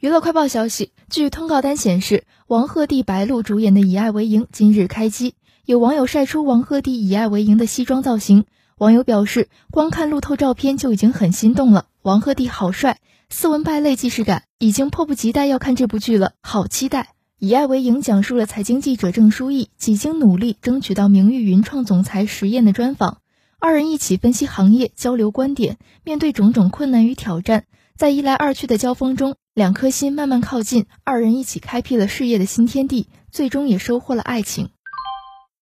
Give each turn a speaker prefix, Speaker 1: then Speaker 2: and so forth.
Speaker 1: 娱乐快报消息，据通告单显示，王鹤棣、白鹿主演的《以爱为营》今日开机。有网友晒出王鹤棣《以爱为营》的西装造型，网友表示，光看路透照片就已经很心动了。王鹤棣好帅，斯文败类既视感，已经迫不及待要看这部剧了，好期待！《以爱为营》讲述了财经记者郑书意几经努力争取到名誉云创总裁石燕的专访，二人一起分析行业，交流观点，面对种种困难与挑战，在一来二去的交锋中。两颗心慢慢靠近，二人一起开辟了事业的新天地，最终也收获了爱情。